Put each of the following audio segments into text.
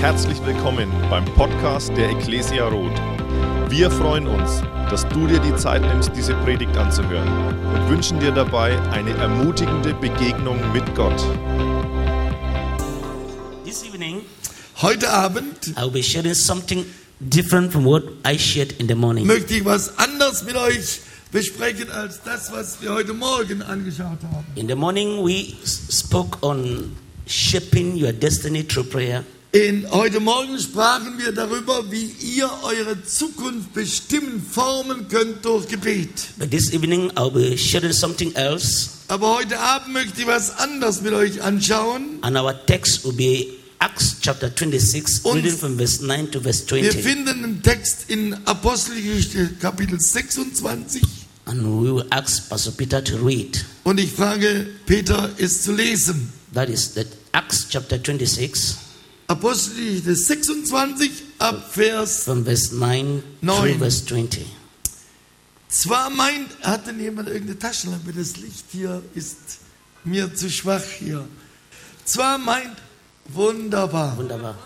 Herzlich willkommen beim Podcast der Ecclesia Roth. Wir freuen uns, dass du dir die Zeit nimmst, diese Predigt anzuhören und wünschen dir dabei eine ermutigende Begegnung mit Gott. This evening, Heute Abend I'll be sharing something different from what I shared in the morning. möchte ich was anderes mit euch besprechen als das, was wir heute Morgen angeschaut haben. In the morning, we spoke on shaping your destiny through prayer. In, heute Morgen sprachen wir darüber, wie ihr eure Zukunft bestimmen, formen könnt durch Gebet. But this evening, I'll be sharing something else, Aber heute Abend möchte ich was anderes mit euch anschauen. and our text will be Acts chapter 26, Und reading from verse 9 to verse Wir 20. finden einen Text in Apostelgeschichte Kapitel 26 And we will ask Pastor Peter to read. und ich frage Peter, es zu lesen. That is that Acts chapter 26, Apostelgeschichte 26 ab Vers from verse 9 Neun. through verse 20. Zwar meint, hat denn jemand irgendeine Taschenlampe? Das Licht hier ist mir zu schwach hier. Zwar meint, wunderbar, Wunderbar.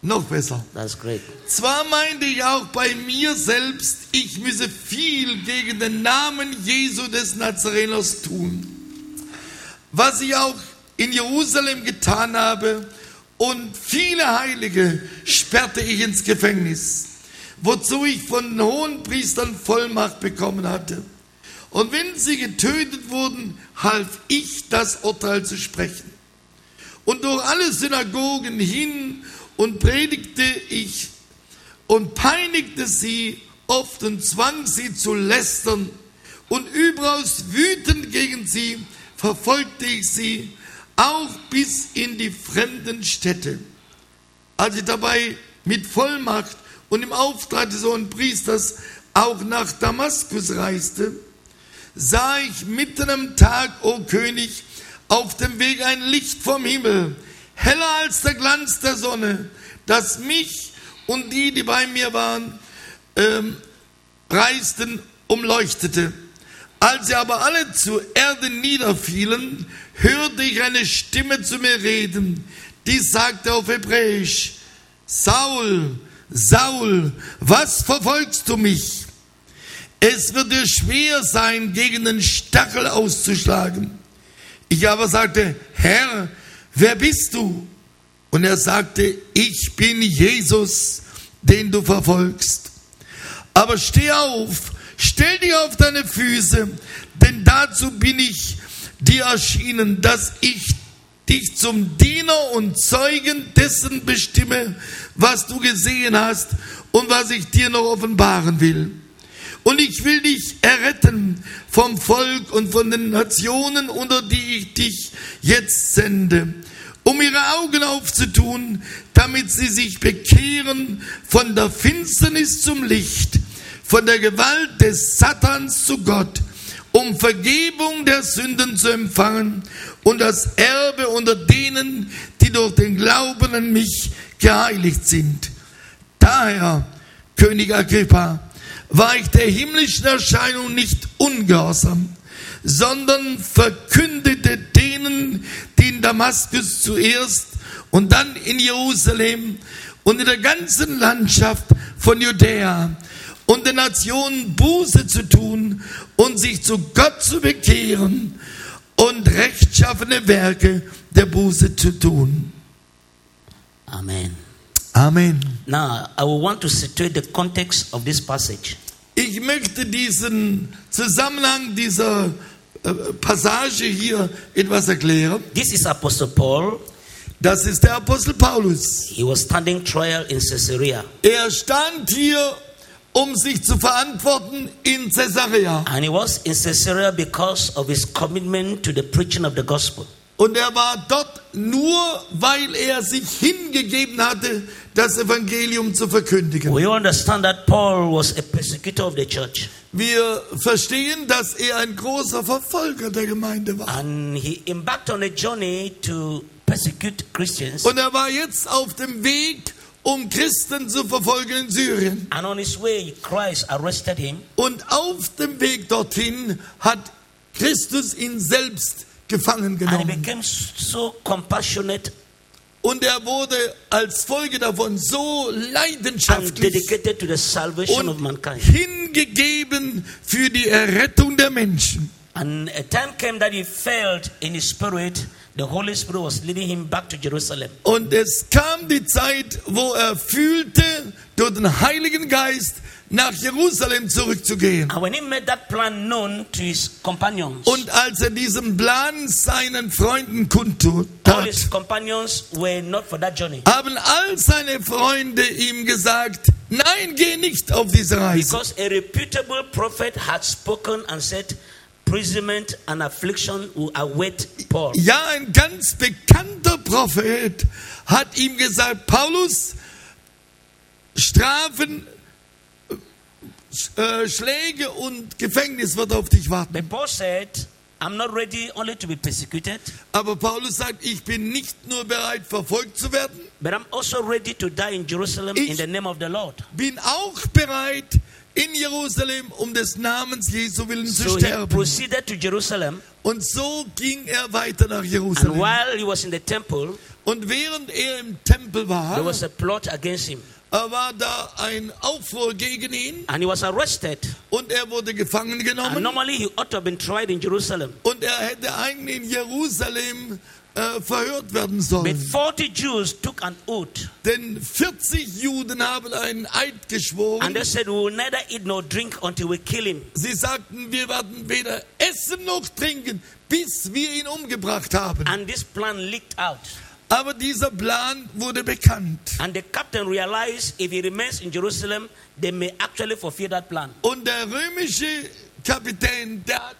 noch besser. That's great. Zwar meinte ich auch bei mir selbst, ich müsse viel gegen den Namen Jesu des Nazareners tun. Was ich auch in Jerusalem getan habe und viele Heilige sperrte ich ins Gefängnis, wozu ich von den hohen Priestern Vollmacht bekommen hatte. Und wenn sie getötet wurden, half ich das Urteil zu sprechen. Und durch alle Synagogen hin und predigte ich und peinigte sie oft und zwang sie zu lästern. Und überaus wütend gegen sie verfolgte ich sie, auch bis in die fremden Städte. Als ich dabei mit Vollmacht und im Auftrag des hohen Priesters auch nach Damaskus reiste, sah ich mitten am Tag, o König, auf dem Weg ein Licht vom Himmel, heller als der Glanz der Sonne, das mich und die, die bei mir waren, ähm, reisten, umleuchtete. Als sie aber alle zur Erde niederfielen, hörte ich eine Stimme zu mir reden, die sagte auf Hebräisch, Saul, Saul, was verfolgst du mich? Es wird dir schwer sein, gegen den Stachel auszuschlagen. Ich aber sagte, Herr, wer bist du? Und er sagte, ich bin Jesus, den du verfolgst. Aber steh auf, stell dich auf deine Füße, denn dazu bin ich dir erschienen, dass ich dich zum Diener und Zeugen dessen bestimme, was du gesehen hast und was ich dir noch offenbaren will. Und ich will dich erretten vom Volk und von den Nationen, unter die ich dich jetzt sende, um ihre Augen aufzutun, damit sie sich bekehren von der Finsternis zum Licht, von der Gewalt des Satans zu Gott, um Vergebung der Sünden zu empfangen und das Erbe unter denen, die durch den Glauben an mich geheiligt sind. Daher, König Agrippa, war ich der himmlischen Erscheinung nicht ungehorsam, sondern verkündete denen, die in Damaskus zuerst und dann in Jerusalem und in der ganzen Landschaft von Judäa und den Nationen Buße zu tun und sich zu Gott zu bekehren und rechtschaffene Werke der Buße zu tun. Amen. Amen. Now, I will want to situate the context of this passage. Ich möchte diesen Zusammenhang dieser äh, Passage hier etwas erklären. This is Apostle Paul. Das ist der Apostel Paulus. He was standing trial in Caesarea, Er stand hier, um sich zu verantworten in Caesarea. and he was in Caesarea because of his commitment to the preaching of the gospel. Und er war dort nur, weil er sich hingegeben hatte, das Evangelium zu verkündigen. We understand that Paul was a persecutor of the church, Wir verstehen, dass er ein großer Verfolger der Gemeinde war. and he embarked on a journey to persecute Christians. Und er war jetzt auf dem Weg, um Christen zu verfolgen in Syrien. And on his way, Christ arrested him Und auf dem Weg dorthin hat Christus ihn selbst gefangen and he genommen. became so compassionate Und er wurde als Folge davon so leidenschaftlich und hingegeben für die Errettung der Menschen. And a time came that he felt in his spirit, the Holy Spirit was leading him back to Jerusalem. Und es kam die Zeit, wo er fühlte, durch den Heiligen Geist nach Jerusalem zurückzugehen. And when he made that plan known to his companions, Und als er diesen Plan seinen Freunden kundtut, all his companions were not for that journey. haben all seine Freunde ihm gesagt, nein, geh nicht auf diese Reise. Because a reputable prophet had spoken and said, imprisonment and affliction will await Paul. Ja, ein ganz bekannter Prophet hat ihm gesagt, Paulus, Strafen, äh, Schläge und Gefängnis wird auf dich warten. But Paul said, I'm not ready only to be persecuted, Aber Paulus sagt, ich bin nicht nur bereit, verfolgt zu werden, but I'm also ready to die in Jerusalem Ich- in the name of the Lord. bin auch bereit, in Jerusalem um des Namens Jesu willen zu So he sterben. proceeded to Jerusalem, Und so ging er weiter nach and Jerusalem. while he was in the temple, Und während er im Tempel there war, was a plot against him, war da ein Aufruhr gegen ihn and he was arrested. und er wurde gefangen And genommen. normally he ought to have been tried in Jerusalem. Und er hätte eigentlich in Jerusalem äh, verhört werden But sollen. 40 Jews took an oath, Denn 40 Juden haben einen Eid and geschworen. they said, We will neither eat nor drink until we kill him. Sie sagten, wir werden weder essen noch trinken, bis wir ihn umgebracht haben. And this plan leaked out. Aber dieser Plan wurde bekannt. And the captain realized if he remains in Jerusalem, they may actually fulfill that plan. Und der römische Kapitän, der hat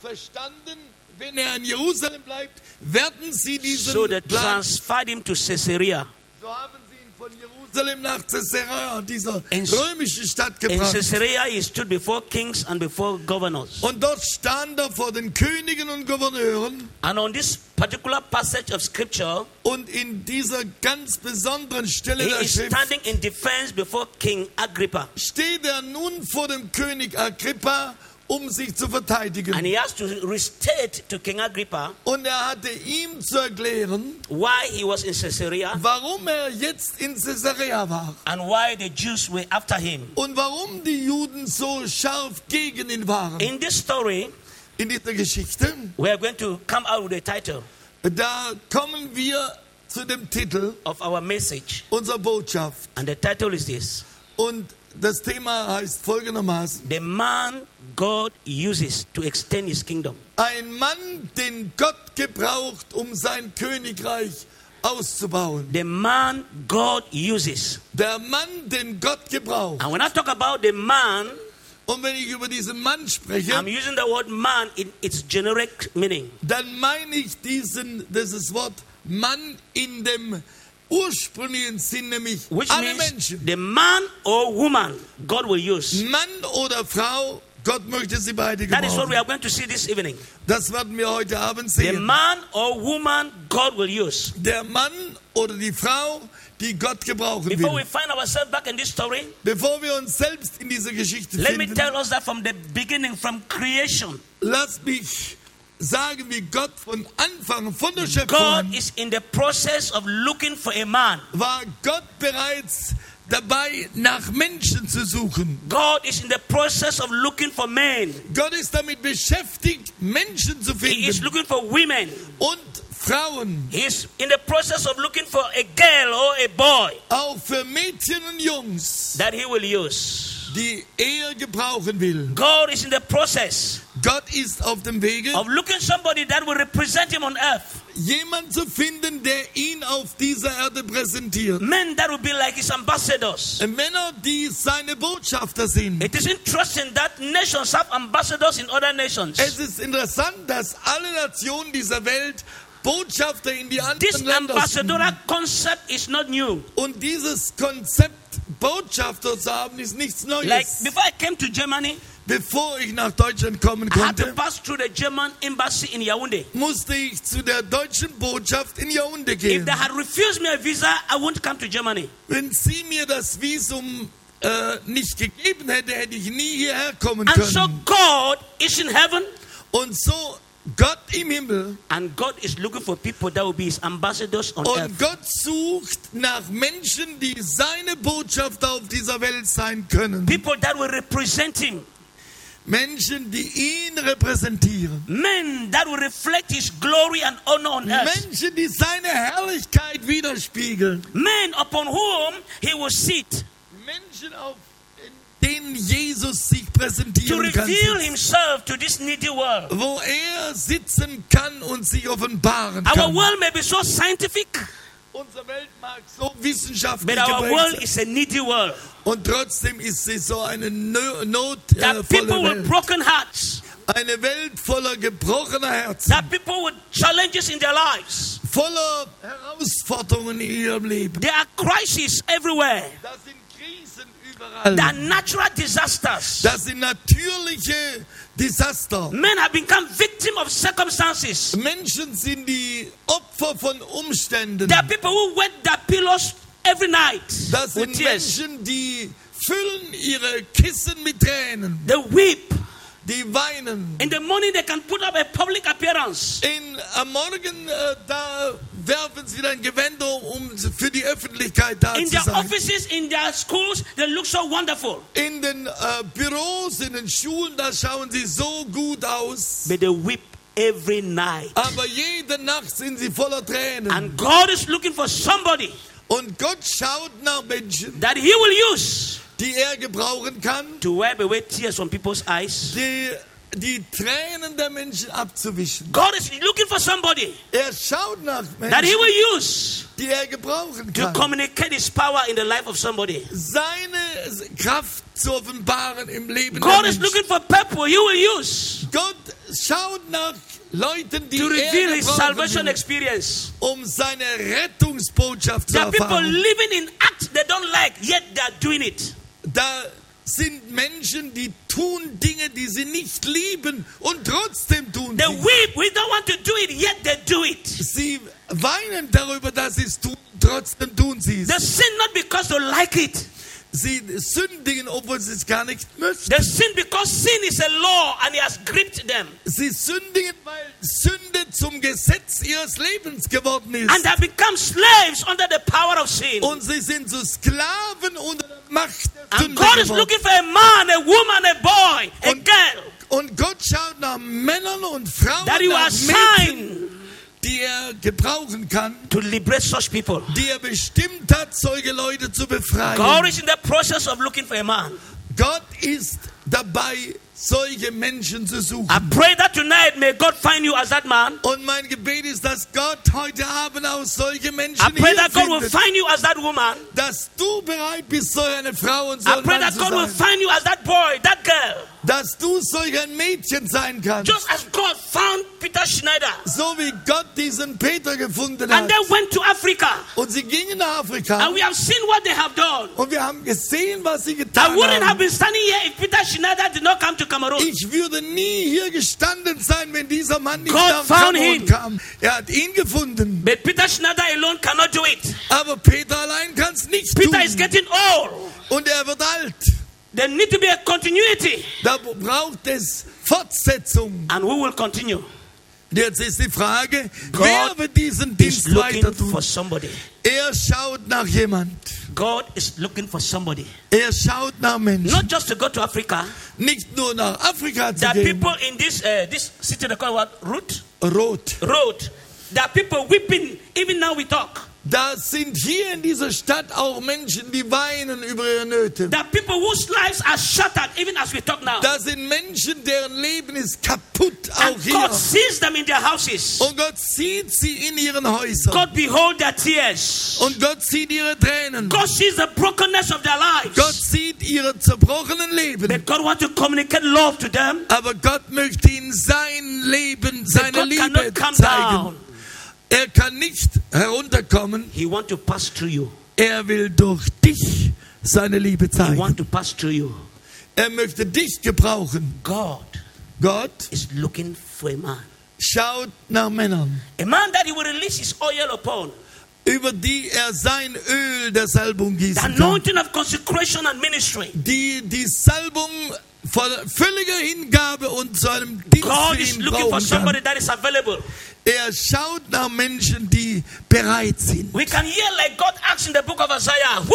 verstanden, wenn er in Jerusalem bleibt, werden sie diesen So they Plan transferred him to Caesarea. So haben sie ihn von Jerusalem nach Caesarea, dieser In- römischen Stadt In gebracht. Caesarea, he stood before kings and before governors. Und dort stand er vor den Königen und Gouverneuren. And on this particular passage of scripture, Und in dieser ganz besonderen Stelle he der is Schrift standing in defense before King Agrippa. steht er nun vor dem König Agrippa, um sich zu verteidigen. And he has to restate to King Agrippa Und er hatte ihm zu erklären, why he was in Caesarea warum er jetzt in Caesarea war. and why the Jews were after him. Und warum die Juden so scharf gegen ihn waren. In this story, In dieser Geschichte, we are going to come out with a title da kommen wir zu dem Titel of our message. unserer Botschaft. And the title is this Und das Thema heißt folgendermaßen. The man God uses to extend his kingdom. Ein Mann, den Gott gebraucht, um sein Königreich auszubauen. The man God uses. Der Mann, den Gott gebraucht. And when I talk about the man, Und wenn ich über diesen Mann spreche, I'm using the word man in its generic meaning. dann meine ich diesen, dieses Wort Mann in dem ursprünglichen Sinn, nämlich Which alle Menschen. the man or woman God will use. Mann oder Frau, Gott möchte sie beide That is what we gebrauchen. are going to see this evening. Das werden wir heute Abend The sehen. man or woman God will use. Der Mann oder die Frau, die Gott gebrauchen Before we will. find ourselves back in this story, Bevor wir uns selbst in dieser Geschichte let me finden, tell us that from the beginning, from creation, Lass mich sagen, wie Gott von Anfang, von der God Schöpfung, is in the process of looking for a man. war Gott bereits dabei, nach Menschen zu suchen. God is in the process of looking for men. Gott ist damit beschäftigt, Menschen zu finden. He is looking for women. und Frauen, He is in the process of looking for a girl or a boy auch für Mädchen und Jungs, that he will use. die er gebrauchen will. God is in the process Gott ist auf dem Wege, of looking somebody that will represent him on earth. Jemand zu finden, der ihn auf dieser Erde präsentiert. Men that will be like his ambassadors. Männer, die seine Botschafter sind. It is interesting that nations have ambassadors in other nations. Es ist interessant, dass alle Nationen dieser Welt Botschafter in die This anderen Länder sind. ambassadorial concept is not new. Und dieses Konzept, Botschafter zu haben, ist nichts Like Neues. before I came to Germany, Bevor ich nach Deutschland kommen I had to konnte, pass through the German embassy in Yaoundé. musste ich zu der deutschen Botschaft in Yaoundé If gehen. they had refused me a visa, I wouldn't come to Germany. Wenn sie mir das Visum äh, nicht gegeben hätte, hätte ich nie hierher kommen And so können. God is in heaven Und so Gott im Himmel And God is looking for people that will be his ambassadors on earth. und Gott sucht nach Menschen, die seine Botschafter auf dieser Welt sein können. People that will represent him. Menschen, die ihn repräsentieren. Men that will reflect his glory and honor on earth. Menschen, die seine Herrlichkeit widerspiegeln. Men upon whom he will sit Menschen, auf denen Jesus sich präsentieren kann. reveal himself to this needy world. Wo er sitzen kann und sich offenbaren Our kann. world may be so scientific, Unsere Welt mag so wissenschaftlich but our world is a needy world. Und trotzdem ist sie so eine äh, That notvolle people with Welt. broken hearts, Eine Welt voller gebrochener Herzen. that people with challenges in their lives. Voller Herausforderungen in ihrem Leben. There are crises everywhere. Das sind Are natural disasters. Das sind natürliche Desaster. Men have become victim of circumstances. Menschen sind die Opfer von Umständen. There are people who wet their pillows every night Das sind. Menschen, die füllen ihre Kissen mit Tränen. They weep. Die weinen. In the morning, they can put up a public appearance. In, am Morgen, äh, da werfen sie dann Gewänder, um für die Öffentlichkeit da In zu their sein. offices, in their schools, they look so wonderful. In den äh, Büros, in den Schulen, da schauen sie so gut aus. But they weep every night. Aber jede Nacht sind sie voller Tränen. And God is looking for somebody Und Gott schaut nach Menschen, that He will use die er gebrauchen kann, to wipe away tears from people's eyes. die, die Tränen der Menschen abzuwischen. God is looking for somebody Er schaut nach that He will use die er gebrauchen to communicate His power in the life of somebody. Seine Kraft zu offenbaren im Leben der God is Menschen. looking for people He will use Gott schaut nach Leuten, die to reveal er His salvation experience. um seine Rettungsbotschaft zu There are people living in acts they don't like, yet they are doing it. Da sind Menschen, die tun Dinge, die sie nicht lieben und trotzdem tun They sie. weep, we don't want to do it, yet they do it. Sie weinen darüber, dass sie es tun, trotzdem tun sie They es. sin not because they like it. Sie sündigen, obwohl sie es gar nicht möchten. They sin because sin is a law and it has gripped them. Sie sündigen, weil Sünde zum Gesetz ihres Lebens geworden ist. And they have become slaves under the power of sin. Und sie sind zu Sklaven unter der Macht der And Sünde God is looking for a man, a woman, a boy, a Und- girl Und Gott schaut nach Männern und Frauen, that you nach Mädchen, assign die er gebrauchen kann, to liberate such people. die er bestimmt hat, solche Leute zu befreien. God is in the process of looking for a man. Gott ist dabei, solche Menschen zu suchen. I pray that tonight may God find you as that man. Und mein Gebet ist, dass Gott heute Abend auch solche I pray that God will find you as that woman. dass du bereit bist, so eine Frau und so I pray that God will find you as that boy, that girl. Dass du solch ein Mädchen sein kannst. Just as God found Peter Schneider. So wie Gott diesen Peter gefunden And hat. they went to Africa. Und sie gingen nach Afrika. And we have seen what they have done. Und wir haben gesehen, was sie I getan wouldn't have haben. been standing here if Peter Schneider did not come to Cameroon. Ich würde nie hier gestanden sein, wenn dieser Mann nicht God nach Kamerun kam. Er hat ihn gefunden. But Peter Schneider alone cannot do it. Aber Peter allein kann es nicht Peter is tun. getting old. Und er wird alt. There need to be a continuity. Da braucht es Fortsetzung. And we will continue? Jetzt ist die Frage, God wer wird diesen Is Dienst looking weiter for tun? somebody. Er schaut nach jemand. God is looking for somebody. Er schaut nach Menschen. Not just to go to Africa. Nicht nur nach Afrika zu There are gehen. people in this uh, this city they call what? Route? Rot. Road. There are people weeping. Even now we talk. Da sind hier in dieser Stadt auch Menschen, die weinen über ihre Nöte. There are people whose lives are shattered even as we talk now. Da sind Menschen, deren Leben ist kaputt, auch And God hier. sees them in their houses. Und Gott sieht sie in ihren Häusern. God behold their tears. Und Gott sieht ihre Tränen. God sees the brokenness of their lives. Gott sieht ihre zerbrochenen Leben. But God wants to communicate love to them. Aber Gott möchte ihnen sein Leben, seine Liebe zeigen. down. Er kann nicht herunterkommen. He wants to pass through you. Er will durch dich seine Liebe He zeigen. wants to pass through you. Er möchte dich gebrauchen. God Gott is looking for a man. schaut nach Männern. A man that he will release his oil upon. Über die er sein Öl der Salbung The gießen kann. anointing of consecration and ministry. Die die Salbung von völliger Hingabe und zu einem Dienst God is ihn looking for brauchen somebody kann. that is available. Er schaut nach Menschen, die bereit sind. We can hear like God asks in the book of Isaiah, Who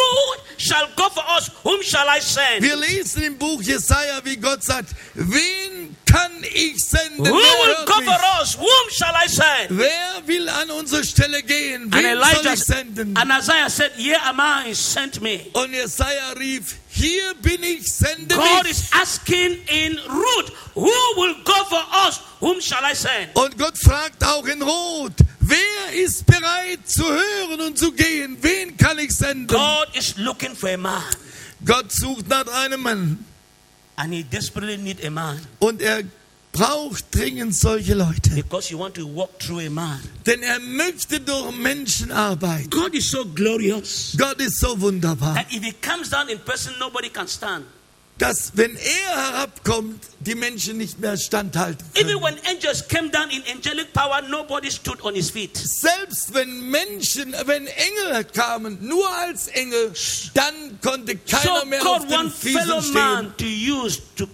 shall go for us? Whom shall I send? Wir lesen im Buch Jesaja, wie Gott sagt, wen kann ich senden? Who Wer, will for us? Whom shall I send? Wer will an unsere Stelle gehen? Wen soll Elijah ich senden? and Isaiah said, Here am I, sent me. Und Jesaja rief, hier bin ich, sende God mich. is asking in Ruth, Who will for us? Whom shall I send? Und Gott fragt auch in Rot, wer ist bereit zu hören und zu gehen? Wen kann ich senden? God is looking for a man, Gott sucht nach einem Mann und er braucht dringend solche Leute. because you want to walk through a man. Denn er möchte durch Menschen arbeiten. God is so glorious Gott ist so wunderbar, that if he comes down in person, nobody can stand. Dass wenn er herabkommt, die Menschen nicht mehr standhalten können. Selbst wenn Menschen, wenn Engel kamen, nur als Engel, dann konnte keiner So mehr auf God den wants fellow Füßen stehen. to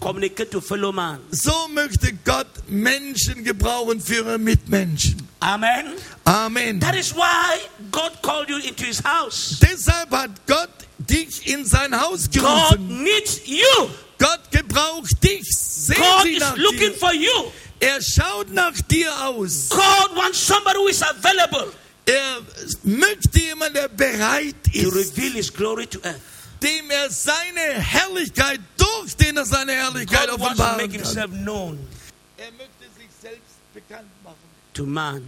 to. So möchte Gott Menschen gebrauchen für ihre Mitmenschen. Amen. Amen. That is why God called you into his house. Deshalb hat Gott dich in sein Haus God gerufen. needs you. Gott gebraucht dich. Sehen God Sie is nach looking dir. for you. Er schaut nach dir aus. God wants somebody who is available Er möchte jemanden, der bereit to ist, reveal his glory to earth. dem er seine Herrlichkeit, durch den er seine Herrlichkeit God wants to offenbaren make kann. himself known Er möchte sich selbst bekannt machen to man,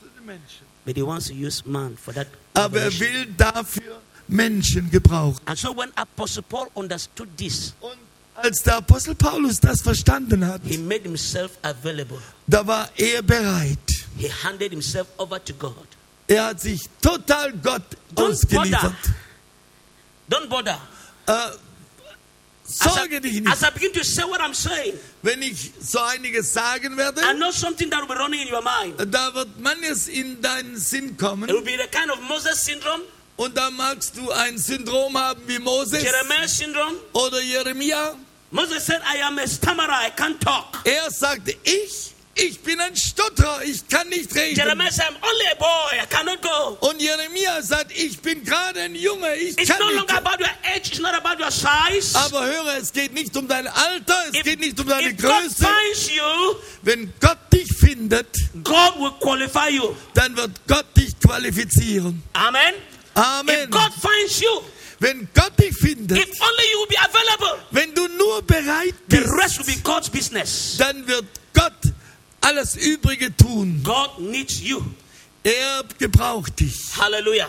zu den Menschen. but he wants to use man for that. Aber er will dafür Menschen gebrauchen. And so when Apostle Paul understood this, Und als der Apostel Paulus das verstanden hat, he made himself available. da war er bereit. He handed himself over to God. Er hat sich total Gott Don't ausgeliefert. bother. Don't bother. Äh, As I, sorge dich nicht. as I begin to say what I'm saying, Wenn ich so einiges sagen werde, I know something that will be running in your mind. da wird manches in deinen Sinn kommen. It will be the kind of Moses syndrome, Und da magst du ein Syndrom haben wie Moses oder Jeremia. Moses said, I am a stammerer, I can't talk. Er sagte, ich, ich bin ein Stotterer, ich kann nicht reden. Jeremiah said, I'm only a boy, I cannot go. Und Jeremia sagt, ich bin gerade ein Junge, ich It's kann no nicht. about your age, it's not about your size. Aber höre, es geht nicht um dein Alter, es If, geht nicht um deine if God Größe. finds you, Wenn Gott dich findet, God will qualify you. dann wird Gott dich qualifizieren. Amen. Amen. If God finds you, Wenn Gott dich findet, if only you will be available, wenn du nur bereit the bist, rest will be God's business. dann wird Gott alles Übrige tun. God needs you. Er gebraucht dich. Hallelujah.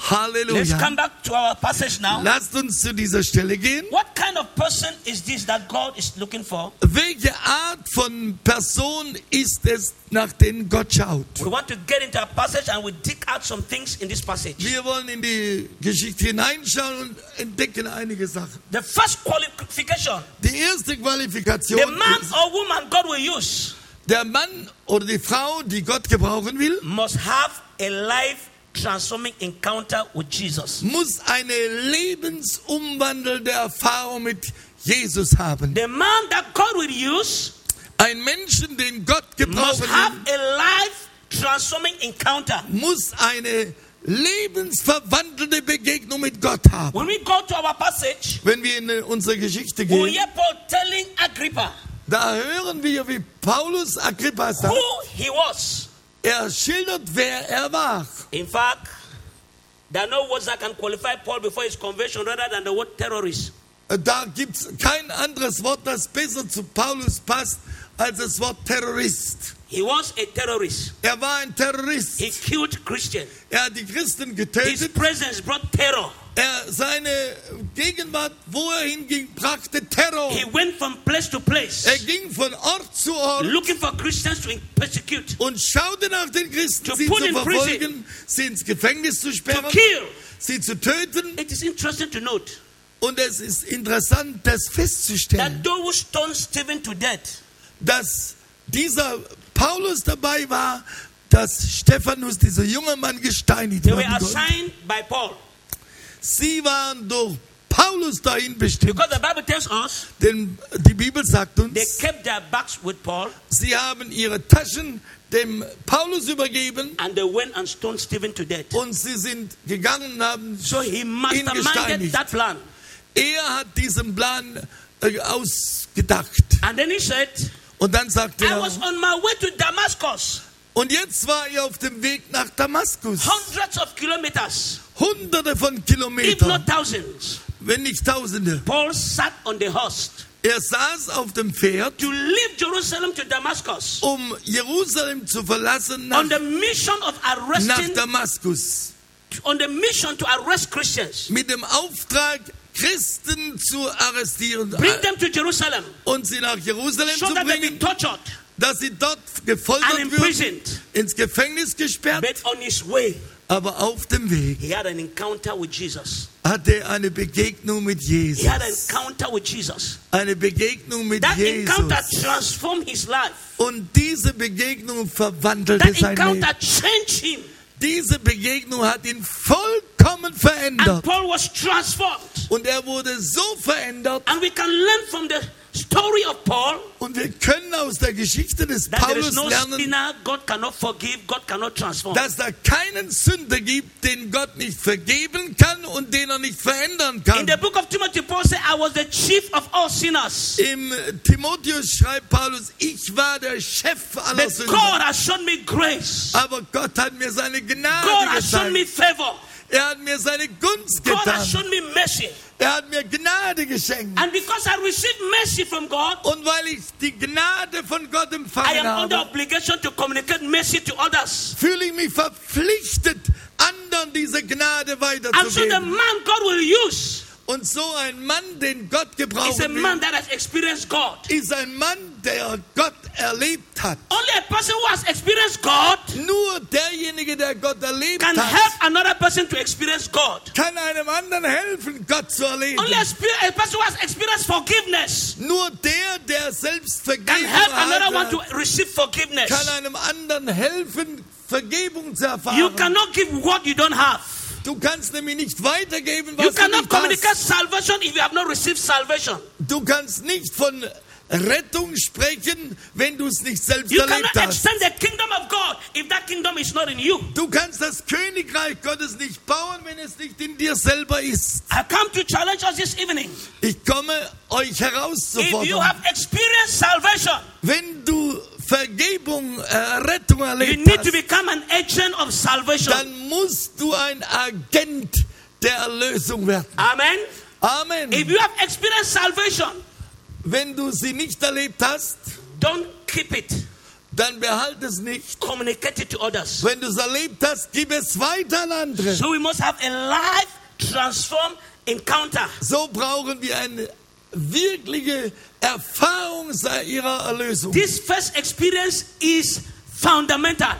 Let's Halleluja. come back to our passage now. Lasst uns zu dieser Stelle gehen. What kind of person is this that God is looking for? Welche Art von Person ist es, nach denen Gott schaut? We want to get into a passage and we dig out some things in this passage. Wir wollen in die Geschichte hineinschauen und entdecken einige Sachen. The first qualification Die erste Qualifikation the man ist, or woman God will use der Mann oder die Frau, die Gott gebrauchen will, must have a life transforming encounter with Jesus. muss eine lebensumwandelnde Erfahrung mit Jesus haben. The man that God will use Ein Menschen, den Gott must gebrauchen have a life transforming encounter. muss eine lebensverwandelte Begegnung mit Gott haben. When we go to our passage, Wenn wir in unsere Geschichte we gehen, hear Paul telling Agrippa da hören wir, wie Paulus Agrippa sagt, who he was. Er schildert, wer er war. In fact, there are no words that can qualify Paul before his conversion rather than the word terrorist. Da gibt es kein anderes Wort, das besser zu Paulus passt, als das Wort Terrorist. He was a terrorist. Er war ein Terrorist. He killed Christians. Er hat die Christen His presence brought terror. Er, seine Gegenwart, wo er hinging, brachte Terror. He went from place to place Er ging von Ort zu Ort looking for Christians to persecute, und schaute nach den Christen, To sie zu verfolgen, sie ins Gefängnis zu to sperren, kill. sie zu töten. It is interesting to note Und es ist interessant, das festzustellen, that those who stoned Stephen to death dass dieser Paulus dabei war, dass Stephanus, dieser junge Mann, gesteinigt They Sie waren durch Paulus dahin bestimmt. Because the Bible tells us Denn die Bibel sagt they uns, kept their bags with Paul sie haben ihre Taschen dem Paulus übergeben and they went and stoned Stephen to death. und sie sind gegangen und haben So he ihn gesteinigt. that plan. Er hat diesen Plan äh, ausgedacht. And then he said, Und dann sagt I er, was on my way to Damascus, und jetzt war er auf dem Weg nach Damaskus. hundreds of kilometers, Hunderte von Kilometern, wenn nicht Tausende. Paul sat on the horse Er saß auf dem Pferd, to leave Jerusalem to Damascus um Jerusalem zu verlassen nach, on the mission of nach arresting, Damaskus. on the mission to arrest Christians, Mit dem Auftrag, Christen zu arrestieren bring them to Jerusalem und sie nach Jerusalem so zu bringen, tortured dass sie dort gefoltert würden, imprisoned. ins Gefängnis gesperrt. But on his way, Aber auf dem Weg he had an encounter with Jesus. hatte er eine Begegnung mit Jesus. He had an encounter with Jesus. Eine Begegnung mit That encounter Jesus. transformed his life. Und diese Begegnung verwandelte That sein Leben. encounter changed him. Diese Begegnung hat ihn vollkommen And verändert. Paul was transformed. Und er wurde so verändert. And we can learn from the story of Paul Und wir können aus der Geschichte des Paulus no lernen, sinner God cannot forgive, God cannot transform. dass da keinen Sünder gibt, den Gott nicht vergeben kann und den er nicht verändern In kann. the book of Timothy, Paul said, I was the chief of all sinners. Im Timotheus schreibt Paulus, ich war der Chef aller But Sünder. God has shown me grace. Aber Gott hat mir seine God Gnade has shown me gezeigt. favor. Er hat mir seine Gunst God has getan. shown me mercy. Er hat mir Gnade geschenkt. And because I received mercy from God, Und weil ich die Gnade von Gott I empfangen am under habe, obligation to communicate mercy to others. fühle ich mich verpflichtet, anderen diese Gnade And so the weiterzugeben. man God will use Und so ein Mann, den Gott is a gebrauchen man will, that has experienced God. ist ein Mann, der Gott erlebt hat. Only a person who has experienced God Nur derjenige, der Gott erlebt can help hat, another person to experience God. kann einem anderen helfen, Gott zu erleben. Only a, person who has experienced forgiveness Nur der, der selbst can Vergebung help another one hat, to receive forgiveness. kann einem anderen helfen, Vergebung zu You erfahren. cannot give what you don't have. Du kannst nämlich nicht weitergeben, You was du cannot nicht communicate hast. salvation if you have not received salvation. Du kannst nicht von Rettung sprechen, wenn du es nicht selbst You erlebt hast. Du kannst das Königreich Gottes nicht bauen, wenn es nicht in dir selber ist. I come to challenge us this evening. Ich komme euch If you herauszufordern. have experienced salvation, Wenn du Vergebung, äh, Rettung you erlebt hast, become an agent of salvation. dann musst du ein Agent der Erlösung werden. Amen. Amen. If you have experienced salvation, Wenn du sie nicht erlebt hast, don't keep it. dann behalt es nicht. Communicate it to others. Wenn du es erlebt hast, gib es weiter an andere. So we must have a life transformed encounter. So brauchen wir eine wirkliche Erfahrung ihrer Erlösung. This first experience is fundamental.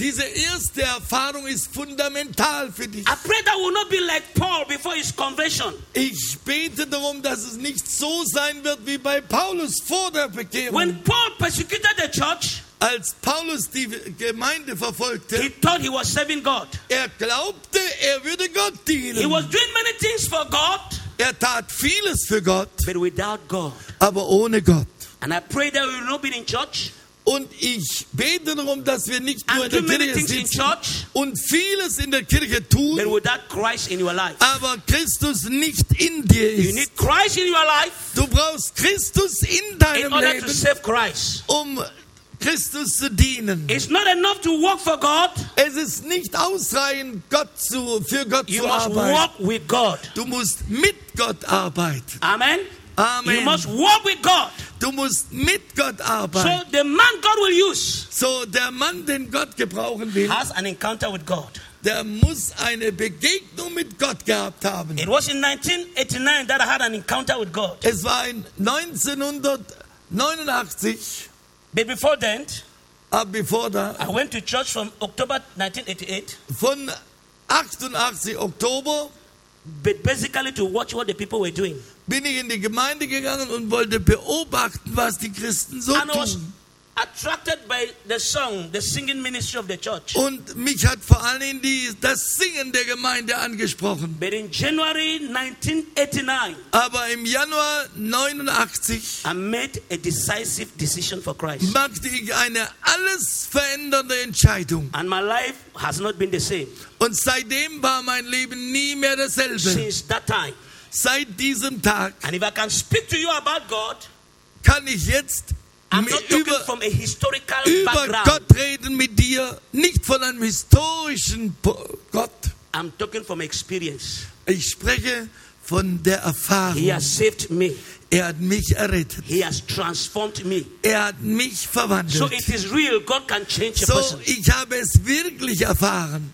Diese erste Erfahrung ist fundamental für dich. I pray that will not be like Paul before his conversion. Ich bete darum, dass es nicht so sein wird wie bei Paulus vor der Bekehrung. When Paul persecuted the church, Als Paulus die Gemeinde verfolgte, he thought he was serving God. er glaubte, er würde Gott He dienen. was doing many things for God, Er tat vieles für Gott, but without God. aber ohne Gott. And I pray that we will not be in church Und ich bete darum, dass wir nicht nur and in der Kirche in sitzen church, und vieles in der Kirche tun, without Christ in your life. aber Christus nicht in dir You ist. need Christ in your life Du brauchst Christus in in deinem to Leben, um Christus zu dienen. It's not enough to work for God. Es ist nicht ausreichend, Gott zu, für Gott You zu arbeiten. walk with God. Du musst mit Gott arbeiten. Amen. Amen. You must walk with God. Du musst mit Gott arbeiten. So the man God will use So, der Mann, den Gott gebrauchen will, has an encounter with God. der muss eine Begegnung mit Gott gehabt haben. It was in 1989 that I had an encounter with God. Es war in 1989, But before then, ah, ab bevor da, I went to church from October 1988, von 88 Oktober but basically to watch what the people were doing. Bin ich in die Gemeinde gegangen und wollte beobachten, was die Christen so And I was, tun. attracted by the song, the singing ministry of the church. Und mich hat vor allen Dingen die, das Singen der Gemeinde angesprochen. But in January 1989, Aber im Januar 89 I made a decisive decision for Christ. machte ich eine alles verändernde Entscheidung. And my life has not been the same Und seitdem war mein Leben nie mehr dasselbe. since that time. Seit diesem Tag And if I can speak to you about God, kann ich jetzt I'm not talking über, from a historical über background. Gott reden mit dir, nicht von einem historischen Gott. I'm talking from experience. Ich spreche von der He Erfahrung. has saved me. Er hat mich errettet. He has transformed me. Er hat mich So verwandelt. it is real. God can change a So, person. ich habe es wirklich erfahren.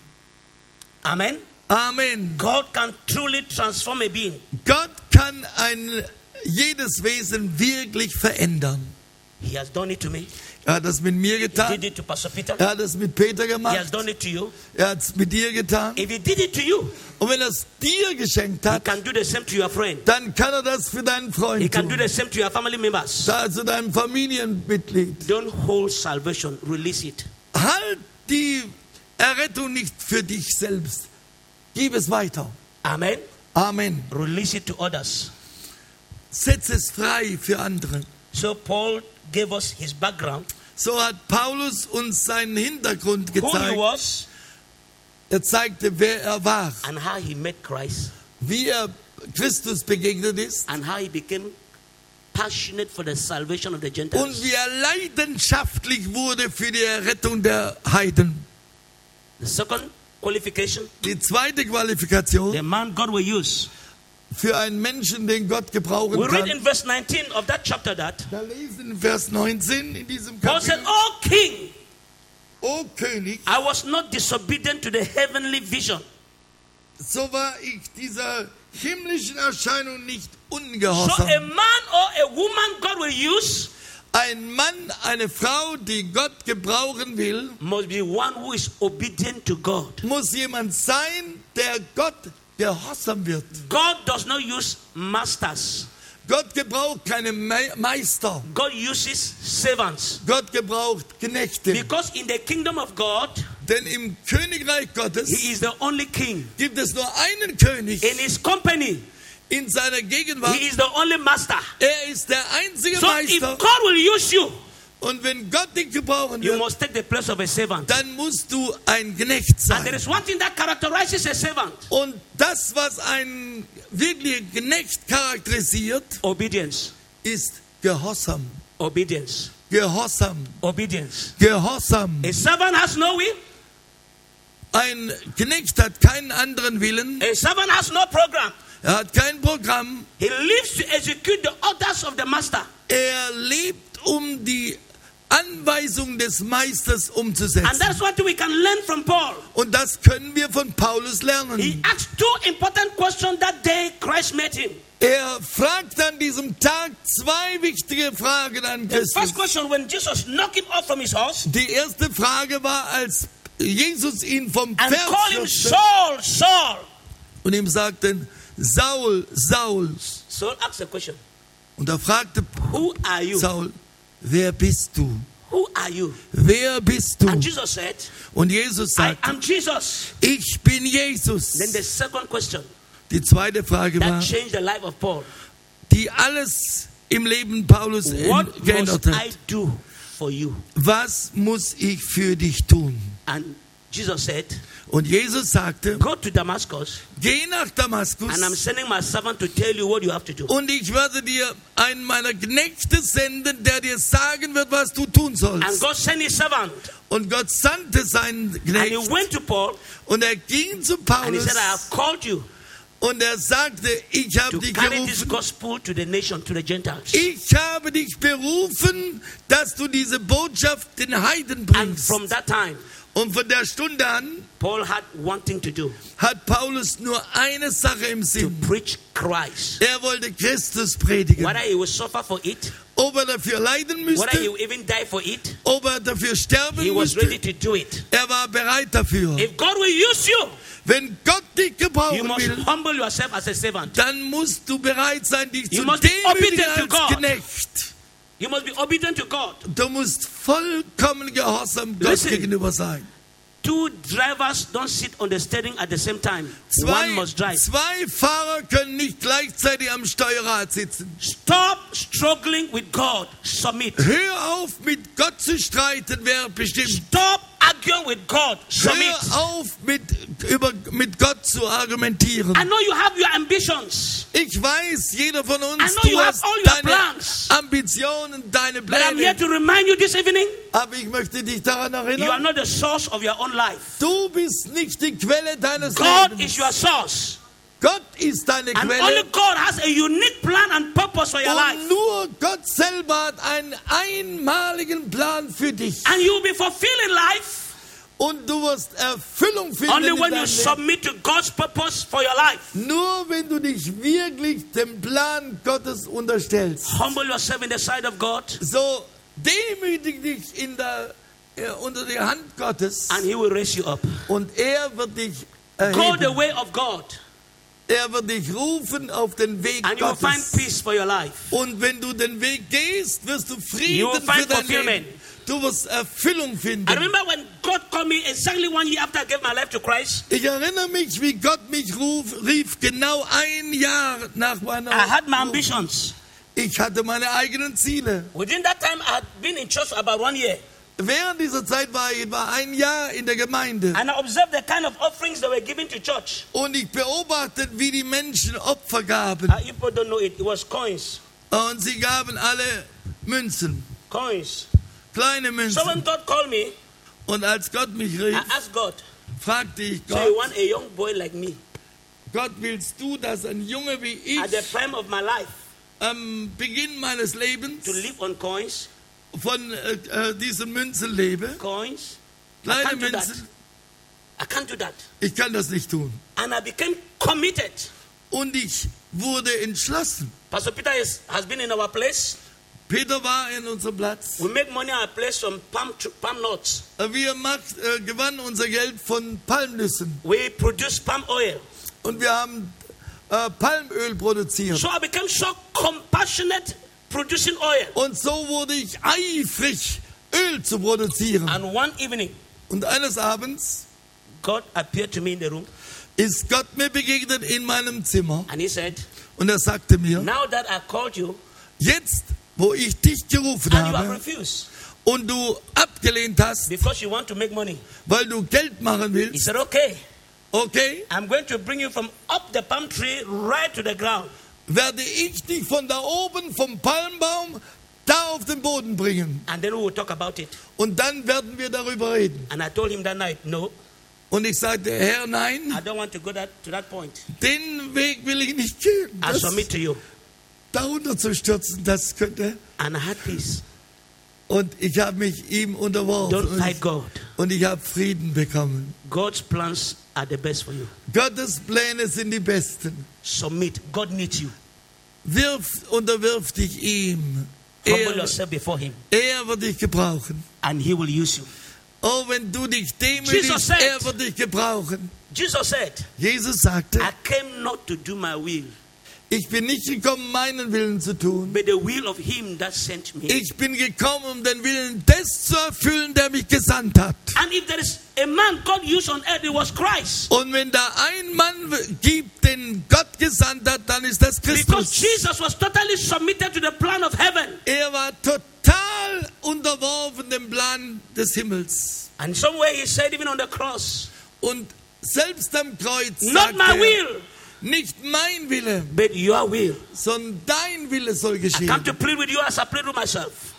Amen. Amen. God can truly transform a being. Gott kann ein, jedes Wesen wirklich verändern. He has done it to me. Er hat das mit mir He getan. did it to Pastor Peter. Er hat es mit Peter He has gemacht. done it to you. Er hat es mit dir getan. If he did it to you, Und wenn er es dir geschenkt he hat, can do the same to your friend. dann kann er das für deinen He Freund can do tun. the same to your family members. Da zu deinem Familienmitglied. Don't hold salvation, release it. Halt die Errettung nicht für dich selbst. Gib es weiter. Amen. Amen. Release it to others. Setz es frei für andere. So Paul gave us his background, So hat Paulus uns seinen Hintergrund who he gezeigt. was, Er zeigte, wer er war, and how he met Christ, wie er Christus begegnet ist and how he became passionate for the salvation of the und Gentiles. wie er leidenschaftlich wurde für die Errettung der Heiden. The second qualification, Die zweite Qualifikation the man God will use. für einen Menschen, den Gott gebrauchen We read kann. in verse 19 of that chapter that Da lesen in Vers 19 in diesem Paul said, Kapitel. Oh King, O König, I was not disobedient to the heavenly vision. so war ich dieser himmlischen Erscheinung nicht So a ungehorsam. man or a woman God will use Ein Mann, eine Frau, die Gott gebrauchen will, must be one who is obedient to God. muss jemand sein, der Gott gehorsam wird. God does not use masters. Gott gebraucht keine Me Meister. God uses servants. Gott gebraucht Knechte. Because in the kingdom of God, Denn im Königreich Gottes he is the only king. gibt es nur einen König In his company, in seiner Gegenwart. he is the only master. Er ist der einzige So if Meister. God will use you, Und wenn Gott dich gebrauchen you wird, must take the place of a servant. dann musst du ein Knecht And there sein. is one thing that characterizes a servant Und das, was einen wirklichen Knecht charakterisiert, obedience. ist Gehorsam. Obedience. Gehorsam. Obedience. Gehorsam. A servant has no will, Ein Knecht hat keinen anderen Willen. a servant has no program. Er hat kein Programm. He lives to execute the orders of the master. Er lebt, um die Anweisung des Meisters And umzusetzen. that's what we can learn from Paul. Und das können wir von Paulus He lernen. asked two important questions that day Christ met him. Er fragt an diesem Tag zwei wichtige Fragen an Christus. question when Jesus knocked him off from his horse Die erste Frage war, als Jesus ihn vom and Pferd Saul. und ihm sagte, Saul, Saul. Saul asked the question, Und er fragte Who are you? Saul, wer bist du? Who are you? Wer bist du? And Jesus said, Und Jesus I sagte, am Jesus. ich bin Jesus. Then the second question Die zweite Frage that war, changed the life of Paul. die alles im Leben Paulus What must geändert I hat. do for you? Was muss ich für dich tun? And Jesus said, Und Jesus sagte, Go to Damascus, geh nach Damaskus and I'm sending my servant to tell you what you have to do. und ich werde dir einen meiner Knechte senden, der dir sagen wird, was du tun And sollst. God sent his servant. Und Gott sandte seinen And he Knecht went to Paul und er ging zu and he Paulus said, I have called you und er sagte, ich habe dich berufen, nation, ich habe dich berufen, dass du diese Botschaft den Heiden And bringst. time, Und von der Stunde an Paul had one thing to do hat Paulus nur eine Sache im to Sinn. preach Christ. Er wollte Christus predigen. Whether he will suffer for it, Ob er dafür leiden whether he müsste, will even die for it, ob er dafür sterben he was ready to do it. er war bereit dafür. If God will use you, Wenn Gott dich you gebrauchen must will, humble yourself as a servant. dann musst du bereit sein, dich You zu must demütigen to als God. Knecht. You must be obedient to God. Du musst vollkommen gehorsam Gott Listen. gegenüber sein. Two drivers don't sit on the steering at the same time. One Zwei, must drive. zwei Fahrer können nicht gleichzeitig am Steuerrad sitzen. Stop struggling with God. Submit. Hör auf, mit Gott zu streiten, wer bestimmt. Stop arguing with God. Submit. Hör auf, mit, über, mit Gott zu argumentieren. I know you have your ambitions, Ich weiß, jeder von I uns, know you have all your deine plans. Ambitionen, deine but I'm here Pläne. to remind you this evening Aber ich möchte dich daran you are erinnern, not the source of your own life. du bist nicht die Quelle deines God Lebens. is your source. Gott ist deine And only Quelle. God has a unique plan and purpose for your life. Und nur Gott selber hat einen einmaligen Plan für dich. And you will be fulfilling life Und du wirst Erfüllung finden only in when you submit to God's purpose for your life. Nur wenn du dich wirklich dem Plan Gottes unterstellst. Humble yourself in the sight of God, So demütig dich in der, äh, unter die Hand Gottes and He will raise you up. und er wird dich Go the erheben. way of God, Er wird dich rufen auf den Weg and you will find Gottes. peace for your life. Und wenn du den Weg gehst, wirst du You Frieden für find dein fulfillment. Leben. Du wirst Erfüllung finden. I remember when God called me exactly one year after I gave my life to Christ. Ich erinnere mich, wie Gott mich ruf, rief, genau ein Jahr nach meiner I had my ambitions. Ich hatte meine eigenen Ziele. Within that time, I had been in church about one year, Während dieser Zeit war ich etwa ein Jahr in der Gemeinde. kind of. Und ich beobachtet, wie die Menschen Opfer gaben. Uh, it. It was coins, Und sie gaben alle Münzen, coins. kleine So when Münzen. God called me, Und als Gott mich rief, God, fragte ich "So you Gott, want a young boy like me Gott, willst du, dass ein Junge wie ich am Beginn meines Lebens von äh, äh, diesen Münzen lebe? coins? I Kleine can't do that. Münzen. I can't do that." Ich kann das nicht tun. And I became committed. Und ich wurde entschlossen. Pastor Peter is, has been in our place. Peter war in unserem Platz. We make money our place from palm, palm nuts. Wir macht, äh, gewannen unser Geld von Palmnüssen. We produce palm oil. Und wir haben äh, Palmöl produziert. So I became so compassionate producing oil. Und so wurde ich eifrig, Öl zu produzieren. And one evening, Und eines Abends God appeared to me in the room ist Gott mir begegnet in meinem Zimmer. and He said, Und er sagte mir, Now that I called you jetzt, wo ich dich gerufen and you have habe refused und du abgelehnt hast, because you want to make money, weil du Geld machen He willst, said, Okay, okay, I'm going to bring you from up the palm tree right to the ground. Werde ich dich von da oben vom Palmbaum da auf den Boden bringen. And then we will talk about it. Und dann werden wir darüber reden. And I told him that night, No, Und ich sagte, Herr, nein, I don't want to go that, to that point. den Weg will ich nicht gehen. I submit to you. darunter zu stürzen, das könnte. And I had peace. Und ich habe mich ihm unterworfen. Don't fight Und, God. und ich habe Frieden bekommen. God's plans are the best for you. Gottes Pläne sind die besten. Submit. God needs you. Wirf, unterwirf dich ihm. Er, yourself before Him, er wird dich gebrauchen. and He will use you. Oh, wenn du dich demütigst, er wird dich gebrauchen. Jesus said, Jesus sagte, I came not to do my will, ich bin nicht gekommen, meinen Willen zu tun. but the will of Him that sent me. Ich bin gekommen, um den Willen des zu erfüllen, der mich gesandt hat. And if there is a man God used on earth, it was Christ. Und wenn da ein Mann gibt, den Gott gesandt hat, dann ist das Because Christus. Jesus was totally submitted to the plan of heaven. Er war total unterworfen dem Plan des Himmels. And somewhere He said, even on the cross, Und selbst am Kreuz Not my er, will, nicht mein Wille, but your will. sondern dein Wille soll I come to plead with you as I plead with myself.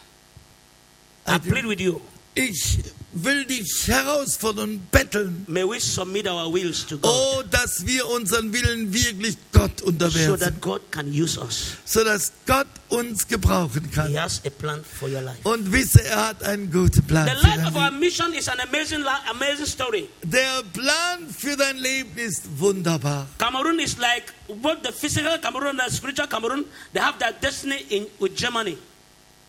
I plead with you. Ich will dich herausfordern, betteln. May we submit our wills to God Oh, dass wir unseren Willen wirklich Gott so unterwerfen, that God can use us. sodass Gott uns gebrauchen He kann. has a plan for your life. Und wisse, er hat einen guten Plan The life of our mission is an amazing, amazing story. Der Plan für dein Leben ist wunderbar. Cameroon is like both the physical Cameroon and the spiritual Cameroon. They have their destiny in with Germany.